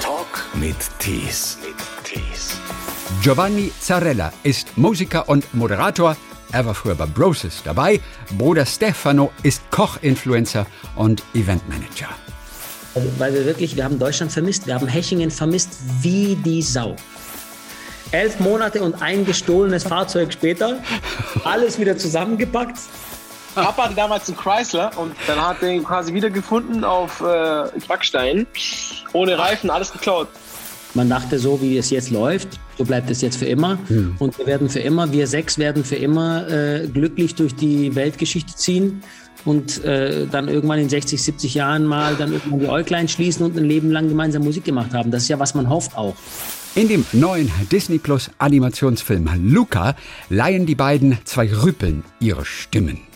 Talk mit Tees. Giovanni Zarella ist Musiker und Moderator. Er war früher bei Broses dabei. Bruder Stefano ist Koch-Influencer und Eventmanager. Also, weil wir wirklich, wir haben Deutschland vermisst, wir haben Hechingen vermisst wie die Sau. Elf Monate und ein gestohlenes Fahrzeug später, alles wieder zusammengepackt. Papa hatte damals einen Chrysler und dann hat er ihn quasi wiedergefunden auf äh, Backstein. Ohne Reifen, alles geklaut. Man dachte, so wie es jetzt läuft, so bleibt es jetzt für immer. Hm. Und wir werden für immer, wir sechs werden für immer äh, glücklich durch die Weltgeschichte ziehen und äh, dann irgendwann in 60, 70 Jahren mal dann irgendwann die Äuglein schließen und ein Leben lang gemeinsam Musik gemacht haben. Das ist ja, was man hofft auch. In dem neuen Disney Plus Animationsfilm Luca leihen die beiden zwei Rüpeln ihre Stimmen.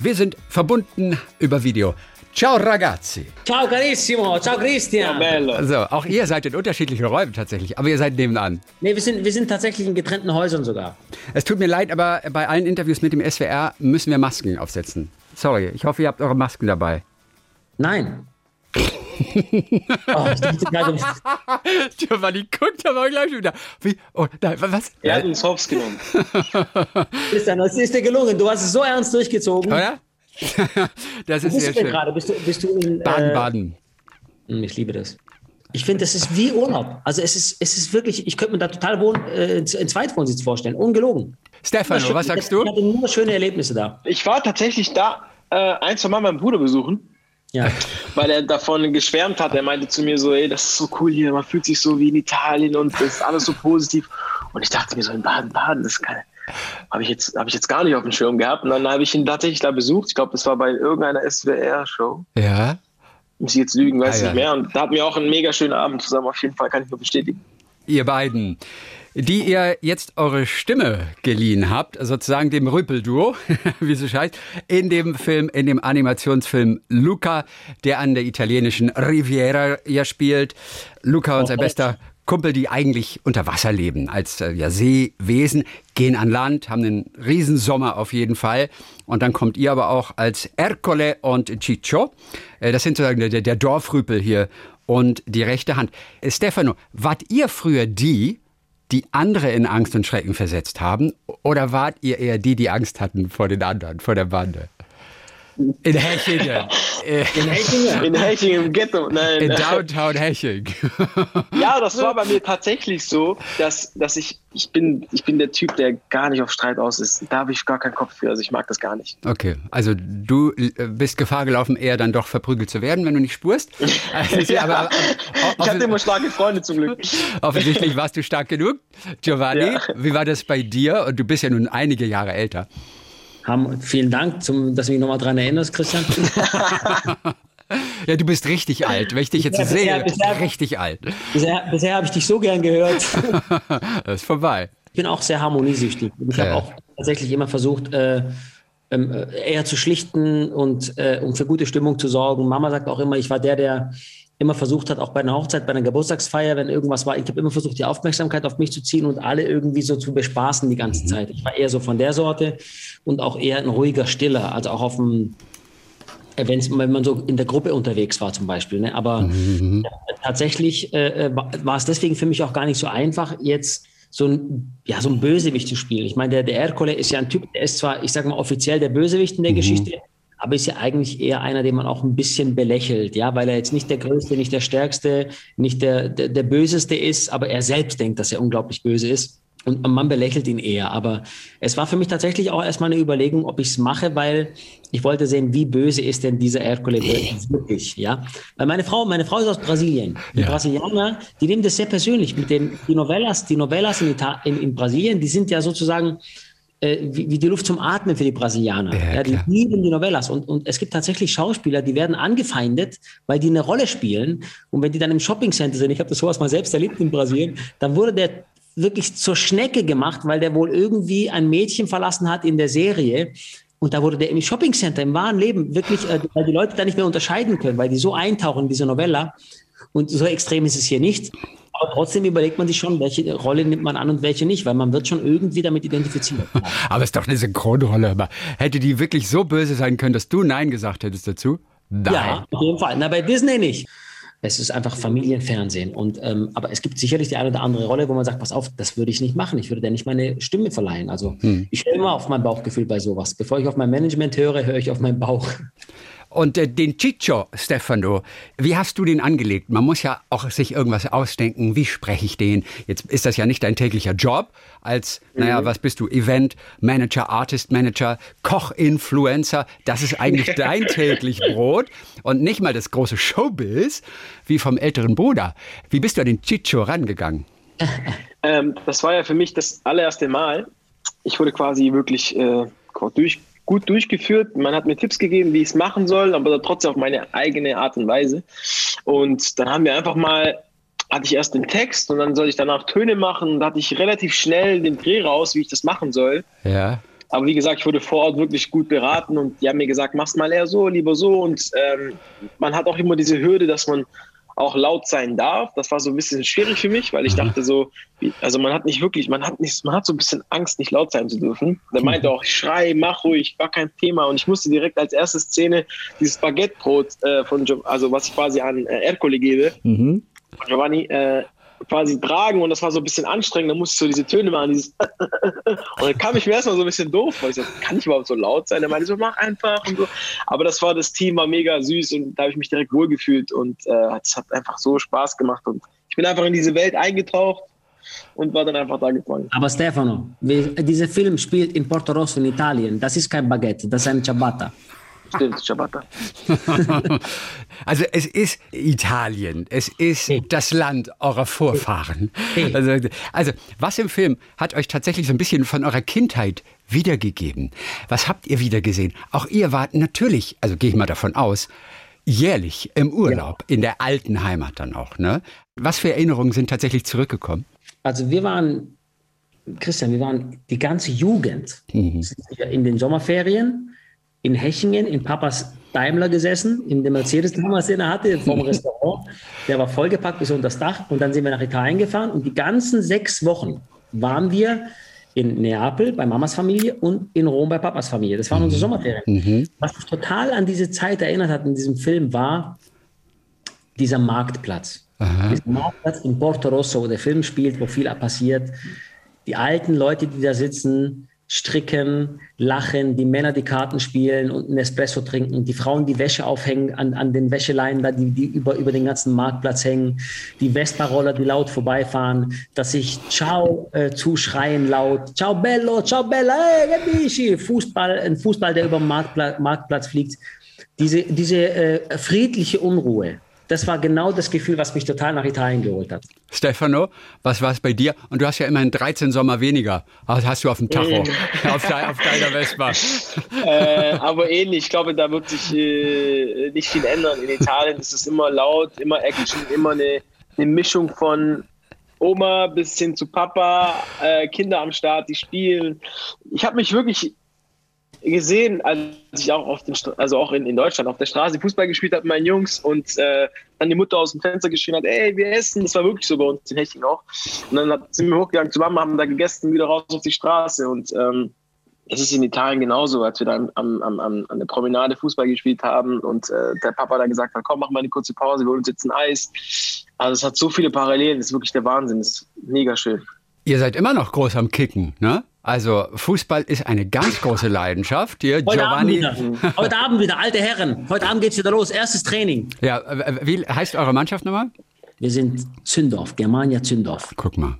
Wir sind verbunden über Video. Ciao ragazzi. Ciao carissimo, ciao Christian. Bello. Also, auch ihr seid in unterschiedlichen Räumen tatsächlich, aber ihr seid nebenan. Nee, wir sind, wir sind tatsächlich in getrennten Häusern sogar. Es tut mir leid, aber bei allen Interviews mit dem SWR müssen wir Masken aufsetzen. Sorry, ich hoffe, ihr habt eure Masken dabei. Nein. Oh, ich dachte gerade, Giovanni guckt aber gleich wieder. Wie? Oh, nein, was? Er hat uns hops genommen. Christian, das ist dir gelungen. Du hast es so ernst durchgezogen. Oder? das Wo ist bist sehr du denn schön. gerade? Bist du, bist du in. Baden-Baden. Äh, ich liebe das. Ich finde, das ist wie Urlaub. Also es ist, es ist wirklich, ich könnte mir da total wohn, äh, in Zweitwohnsitz vorstellen. Ungelogen. Stefano, was sagst du? Ich hatte nur schöne Erlebnisse da. Ich war tatsächlich da, äh, ein, zwei Mal meinen Bruder besuchen, Ja. weil er davon geschwärmt hat. Er meinte zu mir so, ey, das ist so cool hier, man fühlt sich so wie in Italien und das ist alles so positiv. Und ich dachte mir so, in Baden-Baden, das kann habe ich, jetzt, hab ich jetzt gar nicht auf dem Schirm gehabt. Und dann habe ich ihn tatsächlich da besucht. Ich glaube, das war bei irgendeiner SWR-Show. Ja. Muss ich jetzt lügen, weiß Ah, ich ja. nicht mehr. Und da hatten wir auch einen mega schönen Abend zusammen. Auf jeden Fall kann ich nur bestätigen. Ihr beiden, die ihr jetzt eure Stimme geliehen habt, sozusagen dem Rüppelduo, wie es heißt, in dem Film, in dem Animationsfilm Luca, der an der italienischen Riviera ja spielt. Luca, unser bester Kumpel, die eigentlich unter Wasser leben, als äh, ja, Seewesen, gehen an Land, haben einen Riesensommer auf jeden Fall. Und dann kommt ihr aber auch als Ercole und Ciccio. Äh, das sind sozusagen der, der Dorfrüpel hier und die rechte Hand. Äh, Stefano, wart ihr früher die, die andere in Angst und Schrecken versetzt haben? Oder wart ihr eher die, die Angst hatten vor den anderen, vor der Bande? In Hechingen. Äh, In Hechingen. In Hechingen im Ghetto. Nein. In Downtown Heching. Ja, das war bei mir tatsächlich so, dass, dass ich, ich bin, ich bin der Typ, der gar nicht auf Streit aus ist. Da habe ich gar keinen Kopf für. Also ich mag das gar nicht. Okay, also du äh, bist Gefahr gelaufen, eher dann doch verprügelt zu werden, wenn du nicht spurst. Also, Ja. aber, aber, Ich hatte immer starke Freunde zum Glück. offensichtlich warst du stark genug. Giovanni, Ja. wie war das bei dir? Und du bist ja nun einige Jahre älter. Haben, vielen Dank, zum, dass du mich nochmal daran erinnerst, Christian. Ja, du bist richtig alt. Wenn ich dich jetzt Ja, bisher- sehe, bisher- richtig alt. Bisher, bisher habe ich dich so gern gehört. Das ist vorbei. Ich bin auch sehr harmoniesüchtig. Ich Ja. habe auch tatsächlich immer versucht, äh, ähm, äh, eher zu schlichten und äh, um für gute Stimmung zu sorgen. Mama sagt auch immer, ich war der, der immer versucht hat, auch bei einer Hochzeit, bei einer Geburtstagsfeier, wenn irgendwas war, ich habe immer versucht, die Aufmerksamkeit auf mich zu ziehen und alle irgendwie so zu bespaßen die ganze Zeit. Ich war eher so von der Sorte und auch eher ein ruhiger Stiller, also auch auf dem äh, wenn's, wenn man so in der Gruppe unterwegs war zum Beispiel. Ne? Aber äh, tatsächlich äh, äh, war es deswegen für mich auch gar nicht so einfach, jetzt so ein, ja, so ein Bösewicht zu spielen. Ich meine, der, der Ercole ist ja ein Typ, der ist zwar, ich sage mal, offiziell der Bösewicht in der Geschichte, aber ist ja eigentlich eher einer, den man auch ein bisschen belächelt, ja, weil er jetzt nicht der Größte, nicht der Stärkste, nicht der, der, der Böseste ist, aber er selbst denkt, dass er unglaublich böse ist. Und man belächelt ihn eher. Aber es war für mich tatsächlich auch erstmal eine Überlegung, ob ich es mache, weil ich wollte sehen, wie böse ist denn dieser Ercole wirklich, ja. Weil meine Frau, meine Frau ist aus Brasilien. Die Ja. Brasilianer, die nehmen das sehr persönlich mit den, die Novellas, die Novellas in, Ita in, in Brasilien, die sind ja sozusagen äh, wie, wie die Luft zum Atmen für die Brasilianer. Ja, Ja, die klar. lieben die Novellas. Und, und es gibt tatsächlich Schauspieler, die werden angefeindet, weil die eine Rolle spielen. Und wenn die dann im Shoppingcenter sind, ich habe das sowas mal selbst erlebt in Brasilien, dann wurde der wirklich zur Schnecke gemacht, weil der wohl irgendwie ein Mädchen verlassen hat in der Serie. Und da wurde der im Shoppingcenter, im wahren Leben, wirklich, äh, weil die Leute da nicht mehr unterscheiden können, weil die so eintauchen in diese Novella. Und so extrem ist es hier nicht. Aber trotzdem überlegt man sich schon, welche Rolle nimmt man an und welche nicht, weil man wird schon irgendwie damit identifiziert. Aber es ist doch eine Synchronrolle. Aber hätte die wirklich so böse sein können, dass du Nein gesagt hättest dazu? Nein. Ja, auf jeden Fall. Na, bei Disney nicht. Es ist einfach Familienfernsehen. Und, ähm, aber es gibt sicherlich die eine oder andere Rolle, wo man sagt, pass auf, das würde ich nicht machen. Ich würde dir nicht meine Stimme verleihen. Also hm. ich höre immer auf mein Bauchgefühl bei sowas. Bevor ich auf mein Management höre, höre ich auf meinen Bauch. Und äh, den Ciccio, Stefano, wie hast du den angelegt? Man muss ja auch sich irgendwas ausdenken. Wie spreche ich den? Jetzt ist das ja nicht dein täglicher Job als, mhm. naja, was bist du? Event Manager, Artist Manager, Koch, Influencer. Das ist eigentlich dein täglich Brot und nicht mal das große Showbiz wie vom älteren Bruder. Wie bist du an den Ciccio rangegangen? Ähm, das war ja für mich das allererste Mal. Ich wurde quasi wirklich äh, durch gut durchgeführt. Man hat mir Tipps gegeben, wie ich es machen soll, aber trotzdem auf meine eigene Art und Weise. Und dann haben wir einfach mal, hatte ich erst den Text und dann soll ich danach Töne machen. Da hatte ich relativ schnell den Dreh raus, wie ich das machen soll. Ja. Aber wie gesagt, ich wurde vor Ort wirklich gut beraten und die haben mir gesagt, mach's mal eher so, lieber so. Und ähm, man hat auch immer diese Hürde, dass man auch laut sein darf. Das war so ein bisschen schwierig für mich, weil ich mhm. dachte so, also man hat nicht wirklich, man hat nicht, man hat so ein bisschen Angst, nicht laut sein zu dürfen. Der meinte auch, schrei, mach ruhig, war kein Thema. Und ich musste direkt als erste Szene dieses Baguette-Brot äh, von, also was ich quasi an äh, Ercole gebe. Mhm. Giovanni, äh, quasi tragen und das war so ein bisschen anstrengend. Da musste ich so diese Töne machen, dieses und dann kam ich mir erstmal so ein bisschen doof, weil ich so, kann ich überhaupt so laut sein? Er meinte so, mach einfach und so. Aber das war, das Team war mega süß und da habe ich mich direkt wohlgefühlt und äh, es hat einfach so Spaß gemacht und ich bin einfach in diese Welt eingetaucht und war dann einfach da gefangen. Aber Stefano, dieser Film spielt in Porto Rosso in Italien. Das ist kein Baguette, das ist ein Ciabatta. Stimmt, Ciabatta. also es ist Italien, es ist hey. das Land eurer Vorfahren. Hey. Also, also was im Film hat euch tatsächlich so ein bisschen von eurer Kindheit wiedergegeben? Was habt ihr wiedergesehen? Auch ihr wart natürlich, also gehe ich mal davon aus, jährlich im Urlaub, ja. in der alten Heimat dann auch. Ne? Was für Erinnerungen sind tatsächlich zurückgekommen? Also wir waren, Christian, wir waren die ganze Jugend mhm. in den Sommerferien in Hechingen in Papas Daimler gesessen, in dem Mercedes damals, den er hatte, vom Restaurant. Der war vollgepackt bis unter das Dach. Und dann sind wir nach Italien gefahren. Und die ganzen sechs Wochen waren wir in Neapel bei Mamas Familie und in Rom bei Papas Familie. Das waren unsere mhm. Sommerferien. Mhm. Was mich total an diese Zeit erinnert hat in diesem Film war dieser Marktplatz. Aha. Dieser Marktplatz in Porto Rosso, wo der Film spielt, wo viel passiert. Die alten Leute, die da sitzen, stricken, lachen, die Männer die Karten spielen und einen Espresso trinken, die Frauen die Wäsche aufhängen an, an den Wäscheleinen, da die, die über, über den ganzen Marktplatz hängen, die Vespa-Roller, die laut vorbeifahren, dass sich Ciao äh, zuschreien laut, Ciao Bello, Ciao Bella, hey, Fußball, ein Fußball, der über den Marktplatz, Marktplatz fliegt. Diese, diese äh, friedliche Unruhe, das war genau das Gefühl, was mich total nach Italien geholt hat. Stefano, was war es bei dir? Und du hast ja immerhin 13 Sommer weniger. Was hast du auf dem Tacho? auf, de, auf, deiner Vespa. Äh, aber ähnlich. Ich glaube, da wird sich äh, nicht viel ändern. In Italien ist es immer laut, immer Action, immer eine, eine Mischung von Oma bis hin zu Papa, äh, Kinder am Start, die spielen. Ich habe mich wirklich gesehen, als ich auch auf den, also auch in, in Deutschland auf der Straße Fußball gespielt habe mit meinen Jungs und äh, dann die Mutter aus dem Fenster geschrien hat, ey, wir essen. Das war wirklich so bei uns in Hechting auch. Und dann sind wir hochgegangen zu Mama, haben da gegessen, wieder raus auf die Straße und ähm, es ist in Italien genauso, als wir da am, am, am, an der Promenade Fußball gespielt haben und äh, der Papa da gesagt hat, komm, mach mal eine kurze Pause, wir holen uns jetzt ein Eis. Also es hat so viele Parallelen, das ist wirklich der Wahnsinn, das ist mega schön. Ihr seid immer noch groß am Kicken, ne? Also Fußball ist eine ganz große Leidenschaft. Hier, Heute Giovanni. Abend wieder. Heute Abend wieder, alte Herren. Heute Abend geht es wieder los. Erstes Training. Ja, wie heißt eure Mannschaft nochmal? Wir sind Zündorf, Germania Zündorf. Guck mal.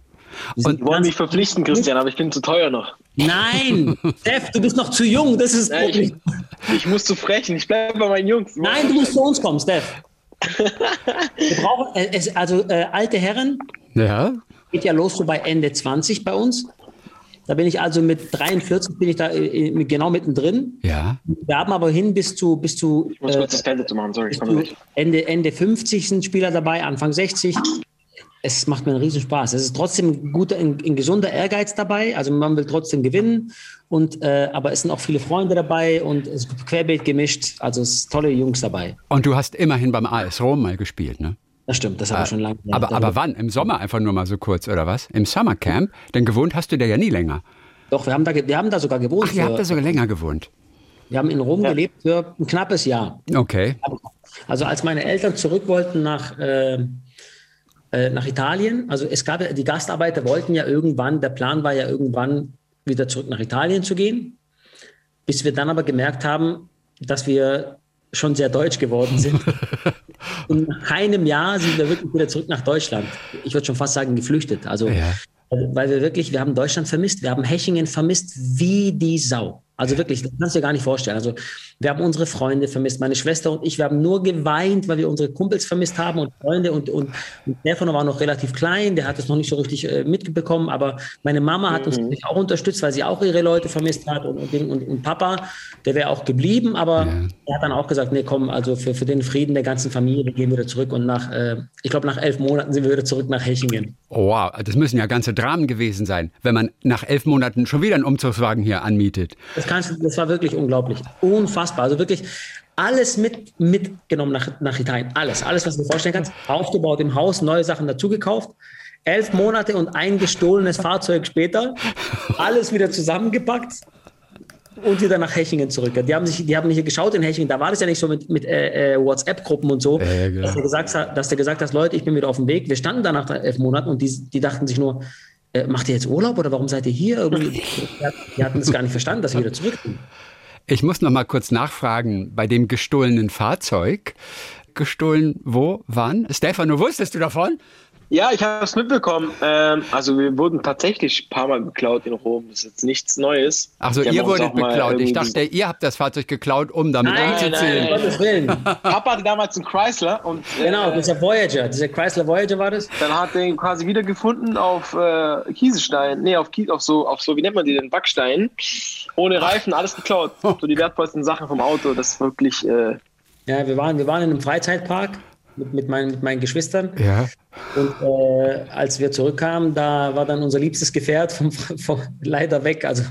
Und wollen mich verpflichten, Christian, aber ich bin zu teuer noch. Nein, Steph, du bist noch zu jung. Das ist ja, ich, ich, muss zu frechen. Ich bleibe bei meinen Jungs. Nein, du musst zu uns kommen, Steph. Wir brauchen, äh, also äh, alte Herren. Ja. Geht ja los so bei Ende 20 bei uns. Da bin ich also mit 43 bin ich da äh, genau mittendrin. Ja. Wir haben aber hin bis zu bis zu, ich muss äh, kurz das Feld zu machen, sorry, ich komme Ende Ende 50 sind Spieler dabei, Anfang 60. Es macht mir einen riesen Spaß. Es ist trotzdem ein guter, ein, ein gesunder Ehrgeiz dabei. Also man will trotzdem gewinnen. Und, äh, aber es sind auch viele Freunde dabei und es ist querbeet gemischt. Also es sind tolle Jungs dabei. Und du hast immerhin beim AS Rom mal gespielt, ne? Das stimmt, das habe ich ah, schon lange. Aber, aber wann? Im Sommer einfach nur mal so kurz, oder was? Im Summercamp? Denn gewohnt hast du da ja nie länger. Doch, wir haben da, wir haben da sogar gewohnt. Ach, ihr habt da sogar länger gewohnt. Wir haben in Rom ja. gelebt für ein knappes Jahr. Okay. Also als meine Eltern zurück wollten nach, äh, äh, nach Italien, also es gab ja, die Gastarbeiter wollten ja irgendwann, der Plan war ja irgendwann wieder zurück nach Italien zu gehen, bis wir dann aber gemerkt haben, dass wir schon sehr deutsch geworden sind. In einem Jahr sind wir wirklich wieder zurück nach Deutschland. Ich würde schon fast sagen, geflüchtet. Also, ja. weil wir wirklich, wir haben Deutschland vermisst, wir haben Hechingen vermisst wie die Sau. Also wirklich, das kannst du dir gar nicht vorstellen. Also wir haben unsere Freunde vermisst, meine Schwester und ich, wir haben nur geweint, weil wir unsere Kumpels vermisst haben und Freunde und, und, und Stefano war noch relativ klein, der hat es noch nicht so richtig äh, mitbekommen, aber meine Mama hat mhm. uns auch unterstützt, weil sie auch ihre Leute vermisst hat und, und, und, Papa, der wäre auch geblieben, aber ja. er hat dann auch gesagt, nee, komm, also für, für den Frieden der ganzen Familie gehen wir wieder zurück und nach, äh, ich glaube, nach elf Monaten sind wir wieder zurück nach Hechingen. Oh, wow, das müssen ja ganze Dramen gewesen sein, wenn man nach elf Monaten schon wieder einen Umzugswagen hier anmietet. Das kannst, das war wirklich unglaublich. Unfassbar. Also wirklich alles mit, mitgenommen nach, nach Italien. Alles, alles, was du dir vorstellen kannst. Aufgebaut im Haus, neue Sachen dazugekauft. Elf Monate und ein gestohlenes Fahrzeug später. Alles wieder zusammengepackt und wieder nach Hechingen zurück. Die haben sich, die haben hier geschaut in Hechingen. Da war das ja nicht so mit, mit äh, äh WhatsApp-Gruppen und so, äh, genau. dass, der gesagt hat, dass der gesagt hat, Leute, ich bin wieder auf dem Weg. Wir standen da nach elf Monaten und die, die dachten sich nur, äh, macht ihr jetzt Urlaub oder warum seid ihr hier? Irgendwie, die hatten es gar nicht verstanden, dass wir wieder zurück sind. Ich muss noch mal kurz nachfragen, bei dem gestohlenen Fahrzeug. Gestohlen wo, wann? Stefano, wusstest du davon? Ja, ich habe es mitbekommen. Ähm, also wir wurden tatsächlich ein paar Mal geklaut in Rom. Das ist jetzt nichts Neues. Achso, ihr wurdet beklaut. Ich dachte, ihr habt das Fahrzeug geklaut, um damit nein, umzuziehen. Nein, Gottes Willen. Papa hatte damals einen Chrysler. Und, äh, genau, dieser Voyager. Dieser Chrysler Voyager war das. Dann hat er ihn quasi wiedergefunden auf äh, Kiesestein. Nee, auf, auf, so, auf so, wie nennt man die denn? Backstein. Ohne Reifen, alles geklaut. So die wertvollsten Sachen vom Auto. Das ist wirklich... Äh, ja, wir waren, wir waren in einem Freizeitpark mit, mit, meinen, mit meinen Geschwistern. Ja. Und äh, als wir zurückkamen, da war dann unser liebstes Gefährt vom, vom, leider weg. Also,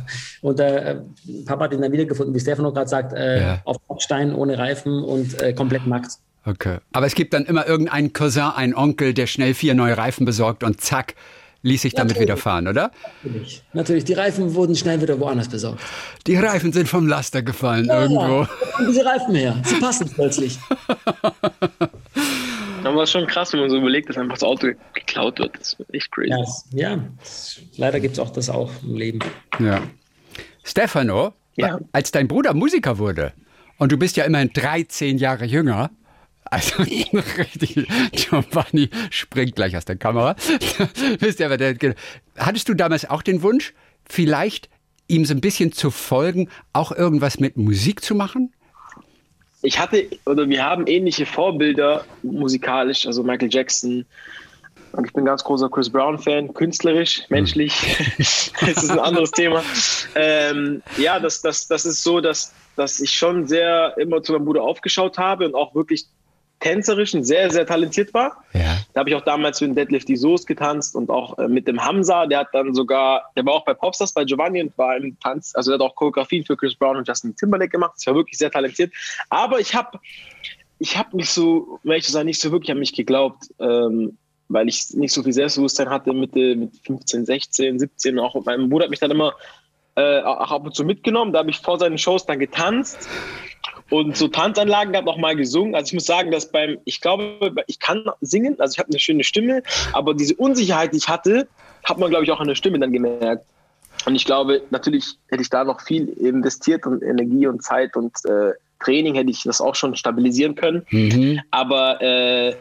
und äh, Papa hat ihn dann wiedergefunden, wie Stefano gerade sagt, äh, ja. auf Stein ohne Reifen und äh, komplett nackt. Okay. Aber es gibt dann immer irgendeinen Cousin, einen Onkel, der schnell vier neue Reifen besorgt und zack, ließ sich damit Natürlich. wieder fahren, oder? Natürlich. Natürlich. Die Reifen wurden schnell wieder woanders besorgt. Die Reifen sind vom Laster gefallen ja, irgendwo. Ja. Diese Reifen her? Sie passen plötzlich. Aber es ist schon krass, wenn man so überlegt, dass einfach das Auto geklaut wird. Das ist echt crazy. Ja, ja. leider gibt es auch das auch im Leben. Ja. Stefano, ja. als dein Bruder Musiker wurde, und du bist ja immerhin 13 Jahre jünger, also richtig, Giovanni springt gleich aus der Kamera. Wisst ihr, aber der, hattest du damals auch den Wunsch, vielleicht ihm so ein bisschen zu folgen, auch irgendwas mit Musik zu machen? Ich hatte oder wir haben ähnliche Vorbilder musikalisch, also Michael Jackson. Und ich bin ein ganz großer Chris Brown-Fan, künstlerisch, menschlich. das ist ein anderes Thema. Ähm, ja, das, das, das ist so, dass, dass ich schon sehr immer zu meinem Bruder aufgeschaut habe und auch wirklich tänzerischen sehr, sehr talentiert war. Ja. Da habe ich auch damals mit Deadlift die Soße getanzt und auch äh, mit dem Hamza, der hat dann sogar, der war auch bei Popstars bei Giovanni und war im Tanz, also der hat auch Choreografien für Chris Brown und Justin Timberlake gemacht. Das war wirklich sehr talentiert. Aber ich habe ich habe nicht so, wenn ich so sagen, nicht so wirklich an mich geglaubt, ähm, weil ich nicht so viel Selbstbewusstsein hatte mit, mit 15, 16, 17. Auch mein Bruder hat mich dann immer äh, auch ab und zu mitgenommen. Da habe ich vor seinen Shows dann getanzt und so Tanzanlagen gehabt, auch mal gesungen. Also ich muss sagen, dass beim, ich glaube, ich kann singen, also ich habe eine schöne Stimme, aber diese Unsicherheit, die ich hatte, hat man, glaube ich, auch an der Stimme dann gemerkt. Und ich glaube, natürlich hätte ich da noch viel investiert und Energie und Zeit und äh, Training hätte ich das auch schon stabilisieren können. Mhm. Aber äh,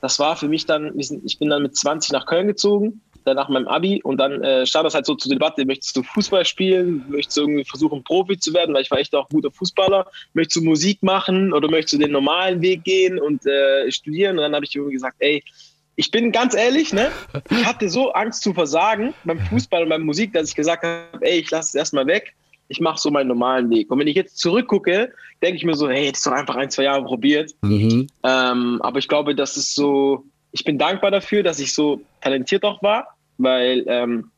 das war für mich dann, ich bin dann mit 20 nach Köln gezogen dann nach meinem Abi und dann äh, stand das halt so zur Debatte, möchtest du Fußball spielen, möchtest du irgendwie versuchen, Profi zu werden, weil ich war echt auch guter Fußballer, möchtest du Musik machen oder möchtest du den normalen Weg gehen und äh, studieren? Und dann habe ich irgendwie gesagt, ey, ich bin ganz ehrlich, ne? Ich hatte so Angst zu versagen beim Fußball und beim Musik, dass ich gesagt habe, ey, ich lasse es erstmal weg. Ich mache so meinen normalen Weg. Und wenn ich jetzt zurückgucke, denke ich mir so, hey, ist doch einfach ein, zwei Jahre probiert. Mhm. Ähm, aber ich glaube, das ist so, ich bin dankbar dafür, dass ich so talentiert auch war weil ähm,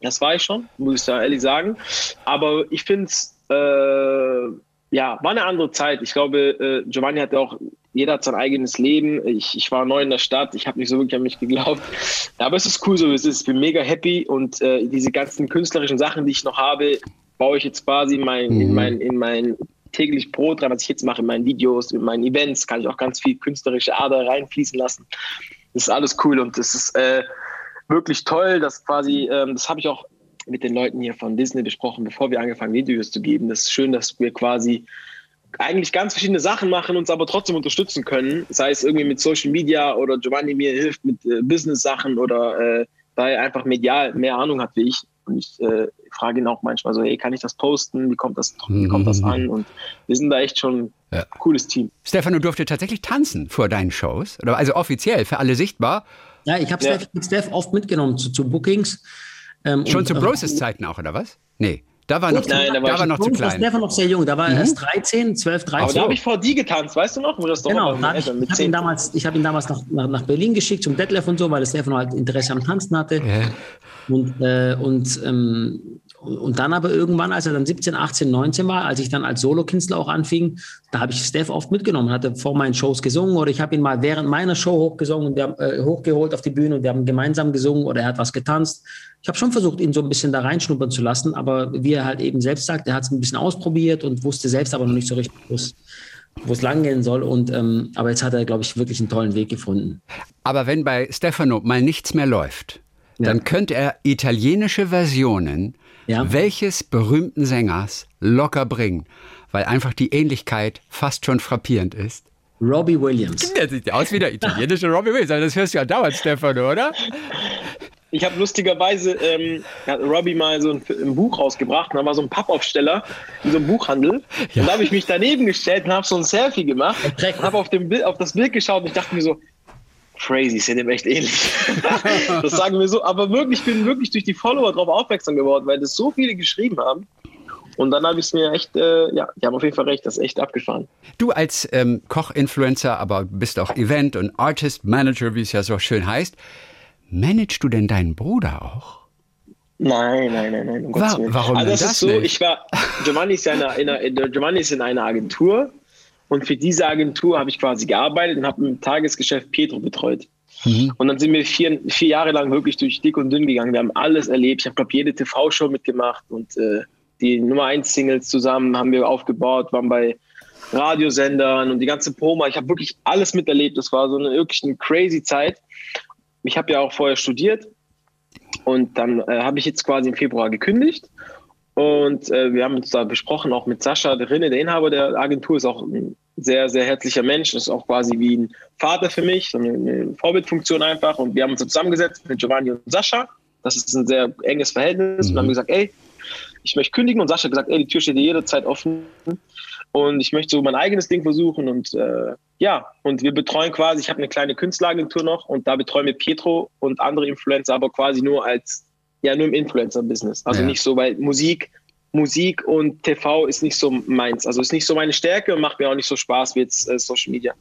das war ich schon, muss ich da ehrlich sagen. Aber ich finde es, äh, ja, war eine andere Zeit. Ich glaube, äh, Giovanni hatte auch, jeder hat sein eigenes Leben. Ich, ich war neu in der Stadt, ich habe nicht so wirklich an mich geglaubt. Aber es ist cool, so wie es ist. Ich bin mega happy und äh, diese ganzen künstlerischen Sachen, die ich noch habe, baue ich jetzt quasi mein, mhm. in mein, in mein täglich Brot rein, was ich jetzt mache in meinen Videos, in meinen Events, kann ich auch ganz viel künstlerische Ader reinfließen lassen. Das ist alles cool und das ist äh, wirklich toll, dass quasi, ähm, das habe ich auch mit den Leuten hier von Disney besprochen, bevor wir angefangen Videos zu geben. Das ist schön, dass wir quasi eigentlich ganz verschiedene Sachen machen, uns aber trotzdem unterstützen können. Sei es irgendwie mit Social Media oder Giovanni mir hilft mit äh, Business-Sachen oder äh, weil er einfach medial mehr Ahnung hat wie ich. Und ich äh, frage ihn auch manchmal so, hey, kann ich das posten? Wie kommt das, wie kommt das an? Und wir sind da echt schon ja. ein cooles Team. Stefan, du durfte tatsächlich tanzen vor deinen Shows? Also offiziell, für alle sichtbar? Ja, ich habe ja. Steph, Steph oft mitgenommen zu, zu Bookings. Ähm, Schon zu Broses-Zeiten auch, oder was? Nee. Da war noch, zu, Nein, da war, da war noch zu klein. Da war noch sehr jung. Da war er mhm. erst 13, 12, 13. Aber da habe ich vor die getanzt, weißt du noch? Wo das genau, da ich, ich habe ihn damals, ich hab ihn damals nach, nach, nach, Berlin geschickt zum Detlef und so, weil Stefan halt Interesse am Tanzen hatte. Ja. Und, äh, und ähm, und dann aber irgendwann, als er dann 17, 18, 19 war, als ich dann als Solokünstler auch anfing, da habe ich Steph oft mitgenommen, hatte vor meinen Shows gesungen oder ich habe ihn mal während meiner Show hochgesungen, wir haben, äh, hochgeholt auf die Bühne und wir haben gemeinsam gesungen oder er hat was getanzt. Ich habe schon versucht, ihn so ein bisschen da reinschnuppern zu lassen, aber wie er halt eben selbst sagt, er hat es ein bisschen ausprobiert und wusste selbst aber noch nicht so richtig, wo es lang gehen soll. Und, ähm, aber jetzt hat er, glaube ich, wirklich einen tollen Weg gefunden. Aber wenn bei Stefano mal nichts mehr läuft, ja. dann könnte er italienische Versionen ja. welches berühmten Sängers locker bringen, weil einfach die Ähnlichkeit fast schon frappierend ist. Robbie Williams. Der sieht aus wie der italienische Robbie Williams. Das hörst du ja dauernd, Stefano, oder? Ich habe lustigerweise, ähm, hat Robbie mal so ein, ein, Buch rausgebracht und da war so ein Pappaufsteller in so einem Buchhandel. Ja. Und da habe ich mich daneben gestellt und habe so ein Selfie gemacht und habe auf, auf das Bild geschaut und ich dachte mir so, crazy, sind dem echt ähnlich. das sagen wir so. Aber wirklich, ich bin wirklich durch die Follower darauf aufmerksam geworden, weil das so viele geschrieben haben. Und dann habe ich es mir echt, äh, ja, die haben auf jeden Fall recht, das ist echt abgefahren. Du als ähm, Koch-Influencer, aber bist auch Event- und Artist-Manager, wie es ja so schön heißt. Managst du denn deinen Bruder auch? Nein, nein, nein, nein. Um War, warum also das, das ist so, nicht? ich war, Giovanni ist, in einer, in einer, Giovanni ist in einer Agentur und für diese Agentur habe ich quasi gearbeitet und habe im Tagesgeschäft Petro betreut. Mhm. Und dann sind wir vier, vier Jahre lang wirklich durch dick und dünn gegangen. Wir haben alles erlebt. Ich habe, glaube jede TV-Show mitgemacht und äh, die Nummer 1 Singles zusammen haben wir aufgebaut, waren bei Radiosendern und die ganze Promo. Ich habe wirklich alles miterlebt. Das war so eine wirklich eine crazy Zeit. Ich habe ja auch vorher studiert und dann äh, habe ich jetzt quasi im Februar gekündigt und äh, wir haben uns da besprochen, auch mit Sascha der Rinne, der Inhaber der Agentur, ist auch ein sehr, sehr herzlicher Mensch, ist auch quasi wie ein Vater für mich, eine, eine Vorbildfunktion einfach. Und wir haben uns zusammengesetzt mit Giovanni und Sascha. Das ist ein sehr enges Verhältnis. Mhm. Und haben gesagt, ey, ich möchte kündigen. Und Sascha hat gesagt, ey, die Tür steht dir jederzeit offen. Und ich möchte so mein eigenes Ding versuchen. Und äh, ja, und wir betreuen quasi, ich habe eine kleine Künstleragentur noch und da betreuen wir Pietro und andere Influencer, aber quasi nur als ja nur im Influencer-Business. Also ja. nicht so, weil Musik, Musik und TV ist nicht so meins. Also ist nicht so meine Stärke und macht mir auch nicht so Spaß wie jetzt äh, Social Media.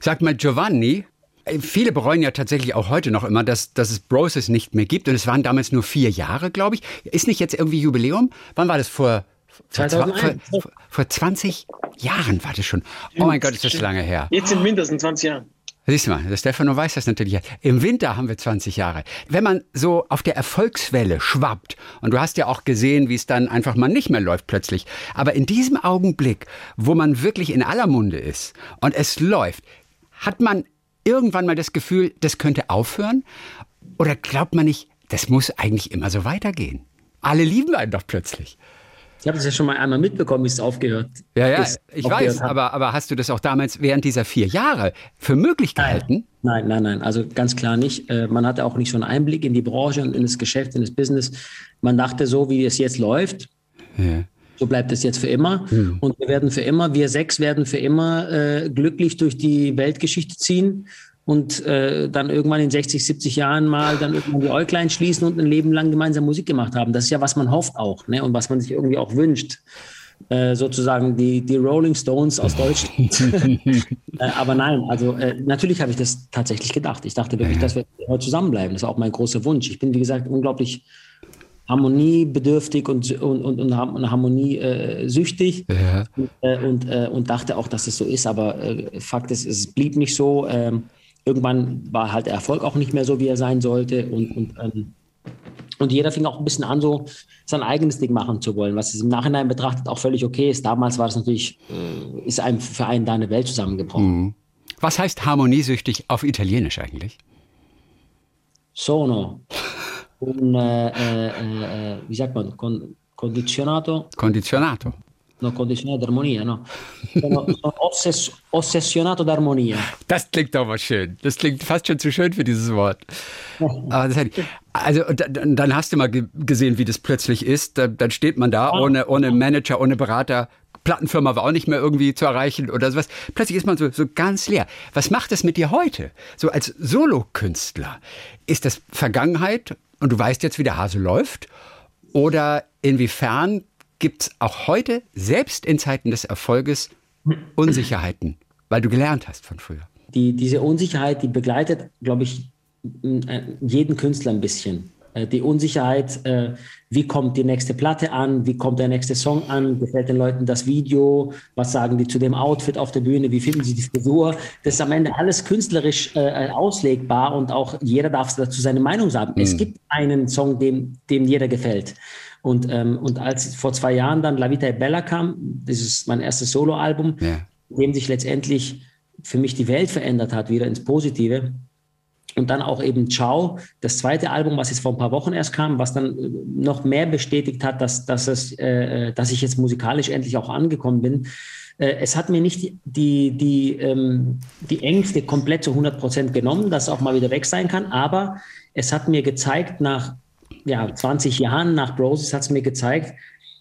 Sag mal, Giovanni, äh, Viele bereuen ja tatsächlich auch heute noch immer, dass, dass es Broses nicht mehr gibt. Und es waren damals nur vier Jahre, glaube ich. Ist nicht jetzt irgendwie Jubiläum? Wann war das? Vor, vor, vor, vor 20 Jahren war das schon. Oh mein Gott, ist das lange her. Jetzt sind mindestens 20 Jahre. Siehst du mal, der Stefano weiß das natürlich. Im Winter haben wir 20 Jahre. Wenn man so auf der Erfolgswelle schwappt, und du hast ja auch gesehen, wie es dann einfach mal nicht mehr läuft plötzlich, aber in diesem Augenblick, wo man wirklich in aller Munde ist und es läuft, hat man irgendwann mal das Gefühl, das könnte aufhören? Oder glaubt man nicht, das muss eigentlich immer so weitergehen? Alle lieben einen doch plötzlich. Ich habe das ja schon mal einmal mitbekommen, wie es aufgehört Ja, ja, ich weiß, aber, aber hast du das auch damals während dieser vier Jahre für möglich gehalten? Nein, nein, nein, also ganz klar nicht. Äh, man hatte auch nicht so einen Einblick in die Branche und in das Geschäft, in das Business. Man dachte so, wie es jetzt läuft, ja. so bleibt es jetzt für immer. Hm. Und wir werden für immer, wir sechs werden für immer äh, glücklich durch die Weltgeschichte ziehen und äh, dann irgendwann in 60, 70 Jahren mal dann irgendwann die Äuglein schließen und ein Leben lang gemeinsam Musik gemacht haben. Das ist ja, was man hofft auch ne? und was man sich irgendwie auch wünscht. Äh, sozusagen die, die Rolling Stones aus Deutschland. äh, aber nein, also äh, natürlich habe ich das tatsächlich gedacht. Ich dachte wirklich, dass wir heute zusammenbleiben. Das war auch mein großer Wunsch. Ich bin, wie gesagt, unglaublich harmoniebedürftig und, und, und, und harmoniesüchtig ja. und, äh, und, äh, und, dachte auch, dass es so ist. Aber äh, Fakt ist, es blieb nicht so. Ähm, irgendwann war halt der Erfolg auch nicht mehr so, wie er sein sollte. Und, und, ähm, und jeder fing auch ein bisschen an, so sein eigenes Ding machen zu wollen, was es im Nachhinein betrachtet auch völlig okay ist. Damals war es natürlich, äh, ist einem für einen da eine Welt zusammengebrochen. Mhm. Was heißt harmoniesüchtig auf Italienisch eigentlich? Sono un, äh, äh, äh wie sagt man, con, condizionato. Condizionato. No, condizionato d'armonia, no. Sono, sono ossess ossessionato d'armonia. Das klingt doch mal schön. Das klingt fast schon zu schön für dieses Wort. also dann hast du mal gesehen, wie das plötzlich ist. Dann steht man da ohne, ohne Manager, ohne Berater. Plattenfirma war auch nicht mehr irgendwie zu erreichen oder sowas. Plötzlich ist man so, so ganz leer. Was macht das mit dir heute? So als Solokünstler. Ist das Vergangenheit und du weißt jetzt, wie der Hase läuft? Oder inwiefern gibt es auch heute, selbst in Zeiten des Erfolges, Unsicherheiten, weil du gelernt hast von früher? Die, diese Unsicherheit, die begleitet, glaube ich, jeden Künstler ein bisschen. Äh, die Unsicherheit, äh, wie kommt die nächste Platte an, wie kommt der nächste Song an, gefällt den Leuten das Video, was sagen die zu dem Outfit auf der Bühne, wie finden sie die Frisur. Das ist am Ende alles künstlerisch äh, auslegbar und auch jeder darf dazu seine Meinung sagen. Mhm. Es gibt einen Song, dem, dem jeder gefällt. Und, ähm, und als vor zwei Jahren dann La Vita e Bella kam, das ist mein erstes Soloalbum, ja. dem sich letztendlich für mich die Welt verändert hat, wieder ins Positive. Und dann auch eben Ciao, das zweite Album, was jetzt vor ein paar Wochen erst kam, was dann äh, noch mehr bestätigt hat, dass, dass, es, äh, dass ich jetzt musikalisch endlich auch angekommen bin. Äh, es hat mir nicht die, die, die, ähm, die Ängste komplett zu 100 Prozent genommen, dass es auch mal wieder weg sein kann, aber es hat mir gezeigt, nach ja, 20 Jahren nach Broses hat es mir gezeigt,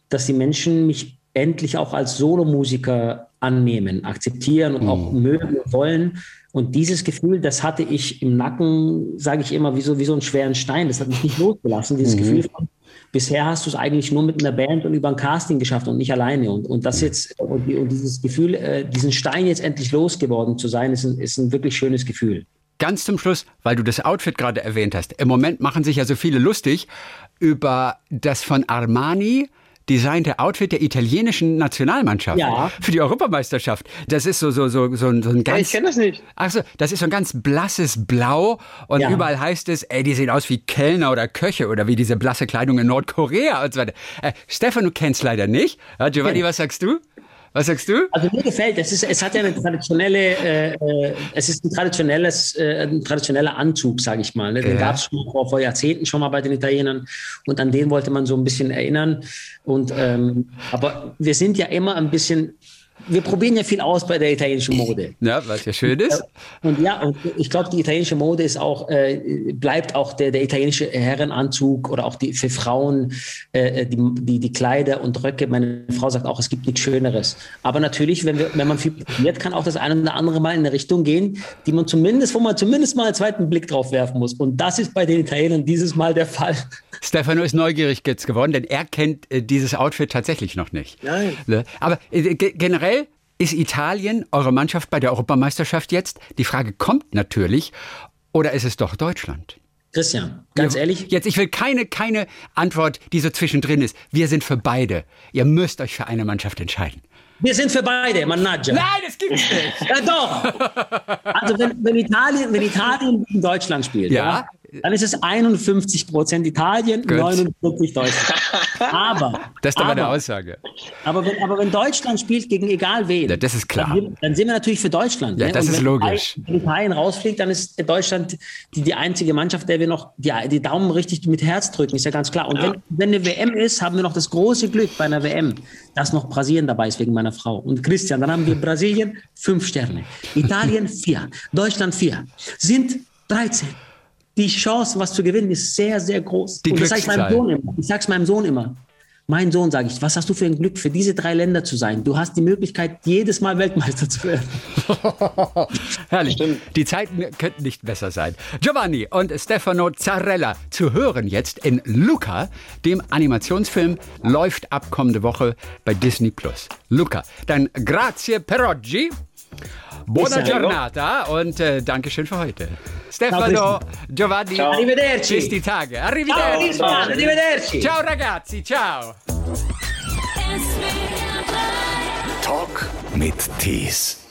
dass die Menschen mich endlich auch als Solomusiker annehmen, akzeptieren und mhm. auch mögen wollen. Und dieses Gefühl, das hatte ich im Nacken, sage ich immer, wie so, wie so einen schweren Stein. Das hat mich nicht losgelassen. Dieses mhm. Gefühl von, bisher hast du es eigentlich nur mit einer Band und über ein Casting geschafft und nicht alleine. Und, und das jetzt, und, und dieses Gefühl, äh, diesen Stein jetzt endlich losgeworden zu sein, ist ein, ist ein wirklich schönes Gefühl ganz zum Schluss, weil du das Outfit gerade erwähnt hast. Im Moment machen sich ja so viele lustig über das von Armani designte Outfit der italienischen Nationalmannschaft ja. für die Europameisterschaft. Das ist so so so so, ein, so ein ganz. Ja, ich kenne das nicht. Achso, das ist so ein ganz blasses Blau und ja. überall heißt es, ey, die sehen aus wie Kellner oder Köche oder wie diese blasse Kleidung in Nordkorea und so weiter. Äh, Stefan, du kennst leider nicht. Giovanni, was sagst du? Was sagst du? Also mir gefällt, es, ist, es hat ja eine traditionelle, äh, äh, es ist ein traditionelles, äh, ein traditioneller Anzug, sage ich mal. Ne? Den ja. gab es vor, vor Jahrzehnten schon mal bei den Italienern und an den wollte man so ein bisschen erinnern. Und ähm, aber wir sind ja immer ein bisschen wir probieren ja viel aus bei der italienischen Mode. Ja, was ja schön ist. Und ja, und ich glaube, die italienische Mode ist auch, äh, bleibt auch der, der italienische Herrenanzug oder auch die, für Frauen äh, die, die, die Kleider und Röcke. Meine Frau sagt auch, es gibt nichts Schöneres. Aber natürlich, wenn, wir, wenn man viel probiert, kann auch das eine oder andere mal in eine Richtung gehen, die man zumindest, wo man zumindest mal einen zweiten Blick drauf werfen muss. Und das ist bei den Italienern dieses Mal der Fall. Stefano ist neugierig jetzt geworden, denn er kennt äh, dieses Outfit tatsächlich noch nicht. Nein. Ne? Aber äh, generell ist Italien eure Mannschaft bei der Europameisterschaft jetzt? Die Frage kommt natürlich. Oder ist es doch Deutschland? Christian, ganz ja, ehrlich. Jetzt, ich will keine, keine Antwort, die so zwischendrin ist. Wir sind für beide. Ihr müsst euch für eine Mannschaft entscheiden. Wir sind für beide, Mannaggia. Nein, das gibt's nicht. ja, doch. Also, wenn, wenn, Italien, wenn Italien in Deutschland spielt, ja. ja dann ist es 51 Prozent Italien, Gut. 49 Deutschland. Aber. Das ist aber, eine Aussage. Aber wenn, aber wenn Deutschland spielt gegen egal wen. Ja, das ist klar. Dann, dann, sind wir natürlich für Deutschland. Ja, ne? das ist logisch. Wenn Italien rausfliegt, dann ist Deutschland die, die einzige Mannschaft, der wir noch die, die Daumen richtig mit Herz drücken, ist ja ganz klar. Und ja. wenn, wenn eine WM ist, haben wir noch das große Glück bei einer WM, dass noch Brasilien dabei ist wegen meiner Frau. Und Christian, dann haben wir Brasilien fünf Sterne, Italien vier, Deutschland vier, sind 13 die Chance, was zu gewinnen, ist sehr, sehr groß. Die und das sage ich meinem Sohn immer. Ich sage es meinem Sohn immer. Mein Sohn, sage ich, was hast du für ein Glück, für diese drei Länder zu sein? Du hast die Möglichkeit, jedes Mal Weltmeister zu werden. Herrlich. Stimmt. Die Zeiten könnten nicht besser sein. Giovanni und Stefano Zarella zu hören jetzt in Luca, dem Animationsfilm, läuft ab kommende Woche bei Disney Plus. Luca, dann grazie per oggi. Buona giornata und äh, Dankeschön für heute. Stefano, Giovanni, ciao. arrivederci. Die Tage. Arrivederci. Ciao, arrivederci. Ciao ragazzi, ciao. Talk mit Tees.